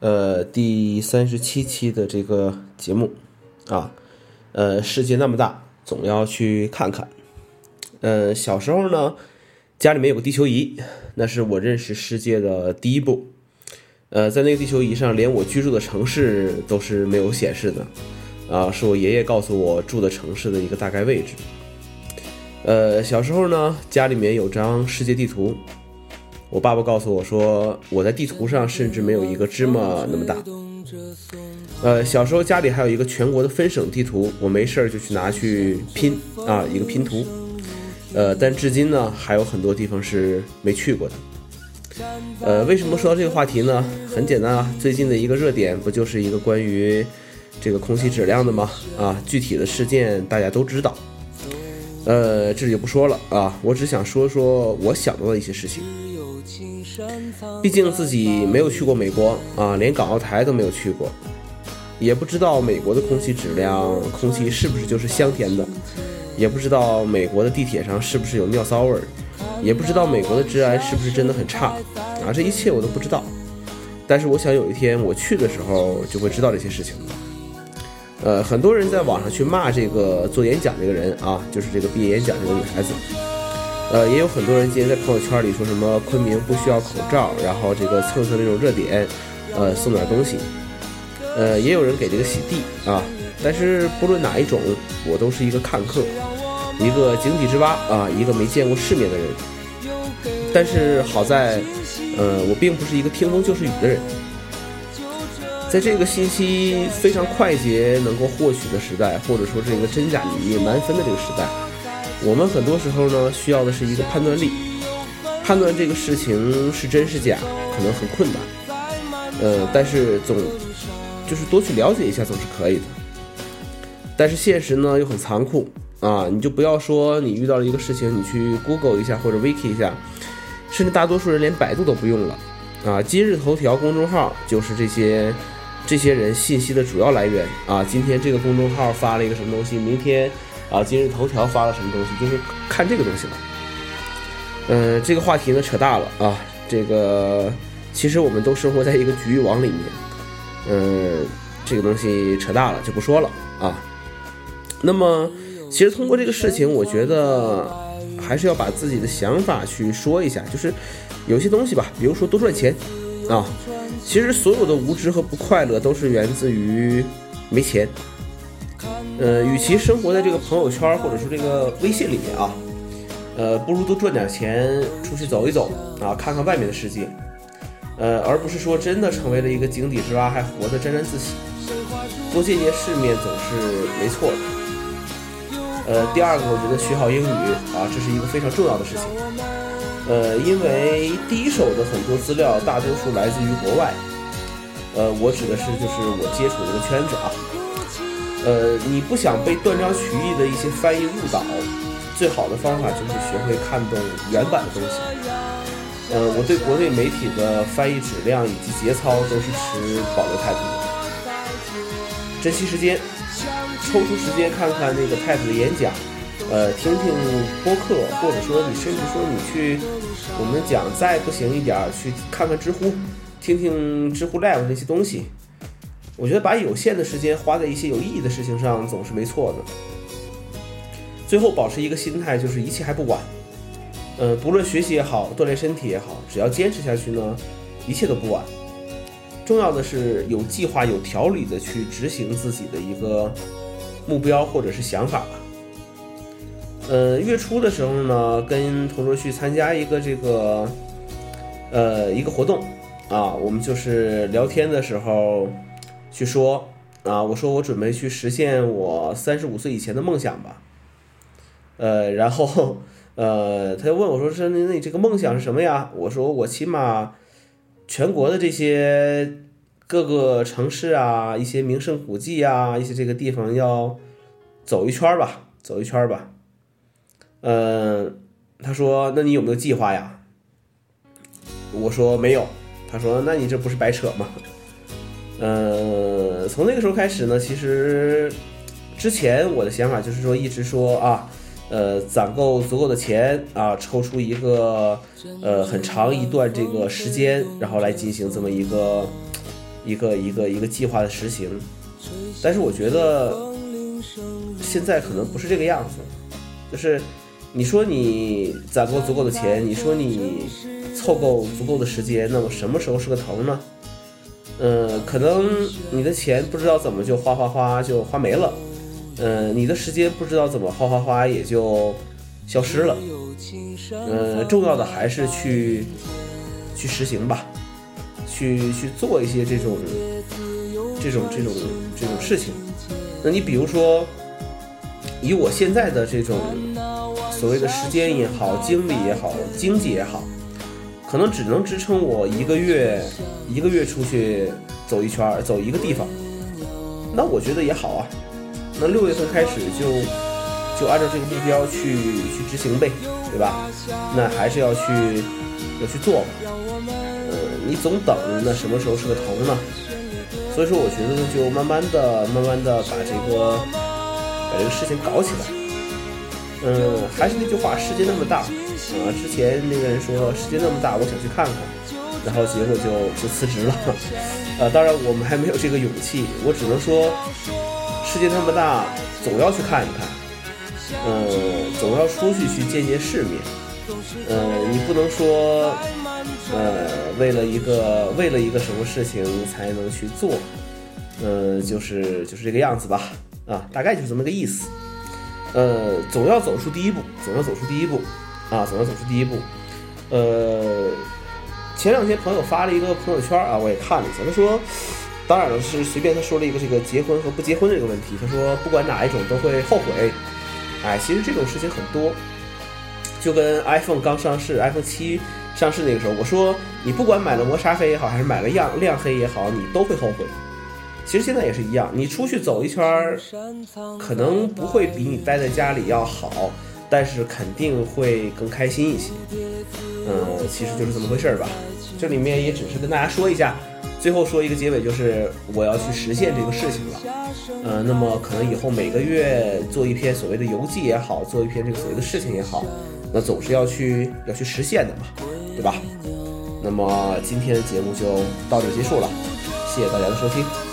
呃，第三十七期的这个节目啊，呃，世界那么大，总要去看看。呃，小时候呢，家里面有个地球仪，那是我认识世界的第一步。呃，在那个地球仪上，连我居住的城市都是没有显示的，啊，是我爷爷告诉我住的城市的一个大概位置。呃，小时候呢，家里面有张世界地图，我爸爸告诉我说，我在地图上甚至没有一个芝麻那么大。呃，小时候家里还有一个全国的分省地图，我没事儿就去拿去拼啊，一个拼图。呃，但至今呢，还有很多地方是没去过的。呃，为什么说到这个话题呢？很简单啊，最近的一个热点不就是一个关于这个空气质量的吗？啊，具体的事件大家都知道。呃，这里就不说了啊，我只想说说我想到的一些事情。毕竟自己没有去过美国啊，连港澳台都没有去过，也不知道美国的空气质量，空气是不是就是香甜的，也不知道美国的地铁上是不是有尿骚味儿。也不知道美国的治安是不是真的很差啊？这一切我都不知道。但是我想有一天我去的时候就会知道这些事情。呃，很多人在网上去骂这个做演讲这个人啊，就是这个毕业演讲这个女孩子。呃，也有很多人今天在朋友圈里说什么昆明不需要口罩，然后这个蹭蹭那种热点，呃，送点东西。呃，也有人给这个洗地啊。但是不论哪一种，我都是一个看客。一个井底之蛙啊，一个没见过世面的人。但是好在，呃，我并不是一个听风就是雨的人。在这个信息非常快捷能够获取的时代，或者说这个真假你难分的这个时代，我们很多时候呢需要的是一个判断力，判断这个事情是真是假，可能很困难。呃，但是总就是多去了解一下总是可以的。但是现实呢又很残酷。啊，你就不要说你遇到了一个事情，你去 Google 一下或者 Wiki 一下，甚至大多数人连百度都不用了。啊，今日头条公众号就是这些这些人信息的主要来源。啊，今天这个公众号发了一个什么东西，明天啊今日头条发了什么东西，就是看这个东西了。嗯，这个话题呢扯大了啊，这个其实我们都生活在一个局域网里面。嗯，这个东西扯大了就不说了啊。那么。其实通过这个事情，我觉得还是要把自己的想法去说一下。就是有些东西吧，比如说多赚钱啊。其实所有的无知和不快乐都是源自于没钱。呃，与其生活在这个朋友圈或者说这个微信里面啊，呃，不如多赚点钱出去走一走啊，看看外面的世界。呃，而不是说真的成为了一个井底之蛙，还活得沾沾自喜。多见见世面总是没错的。呃，第二个，我觉得学好英语啊，这是一个非常重要的事情。呃，因为第一手的很多资料，大多数来自于国外。呃，我指的是就是我接触这个圈子啊。呃，你不想被断章取义的一些翻译误导，最好的方法就是学会看懂原版的东西。呃，我对国内媒体的翻译质量以及节操都是持保留态度的。珍惜时间。抽出时间看看那个太子的演讲，呃，听听播客，或者说你甚至说你去，我们讲再不行一点，去看看知乎，听听知乎 Live 那些东西。我觉得把有限的时间花在一些有意义的事情上，总是没错的。最后保持一个心态，就是一切还不晚。呃，不论学习也好，锻炼身体也好，只要坚持下去呢，一切都不晚。重要的是有计划、有条理的去执行自己的一个。目标或者是想法吧。呃，月初的时候呢，跟同桌去参加一个这个，呃，一个活动啊，我们就是聊天的时候去说啊，我说我准备去实现我三十五岁以前的梦想吧。呃，然后呃，他就问我说：“是那那这个梦想是什么呀？”我说：“我起码全国的这些。”各个城市啊，一些名胜古迹啊，一些这个地方要走一圈吧，走一圈吧。嗯，他说：“那你有没有计划呀？”我说：“没有。”他说：“那你这不是白扯吗？”嗯，从那个时候开始呢，其实之前我的想法就是说，一直说啊，呃，攒够足够的钱啊，抽出一个呃很长一段这个时间，然后来进行这么一个。一个一个一个计划的实行。但是我觉得现在可能不是这个样子，就是你说你攒够足够的钱，你说你凑够足够的时间，那么什么时候是个头呢？嗯，可能你的钱不知道怎么就花花花就花没了，嗯，你的时间不知道怎么花花花也就消失了，嗯，重要的还是去去实行吧，去去做一些这种这种这种这种事情。那你比如说，以我现在的这种所谓的时间也好，精力也好，经济也好。可能只能支撑我一个月，一个月出去走一圈，走一个地方，那我觉得也好啊。那六月份开始就就按照这个目标去去执行呗，对吧？那还是要去要去做嘛。呃，你总等，那什么时候是个头呢？所以说，我觉得就慢慢的、慢慢的把这个把这个事情搞起来。嗯，还是那句话，世界那么大。啊，之前那个人说世界那么大，我想去看看，然后结果就就辞职了。呃，当然我们还没有这个勇气，我只能说世界那么大，总要去看一看，嗯，总要出去去见见世面。嗯，你不能说，呃，为了一个为了一个什么事情才能去做，嗯，就是就是这个样子吧。啊，大概就是这么个意思。呃，总要走出第一步，总要走出第一步。啊，总要走出第一步。呃，前两天朋友发了一个朋友圈啊，我也看了一下。他说，当然了，是随便他说了一个这个结婚和不结婚的这个问题。他说，不管哪一种都会后悔。哎，其实这种事情很多，就跟 iPhone 刚上市，iPhone 七上市那个时候，我说你不管买了磨砂黑也好，还是买了亮亮黑也好，你都会后悔。其实现在也是一样，你出去走一圈，可能不会比你待在家里要好。但是肯定会更开心一些，嗯，其实就是这么回事儿吧。这里面也只是跟大家说一下，最后说一个结尾，就是我要去实现这个事情了。嗯，那么可能以后每个月做一篇所谓的游记也好，做一篇这个所谓的事情也好，那总是要去要去实现的嘛，对吧？那么今天的节目就到这结束了，谢谢大家的收听。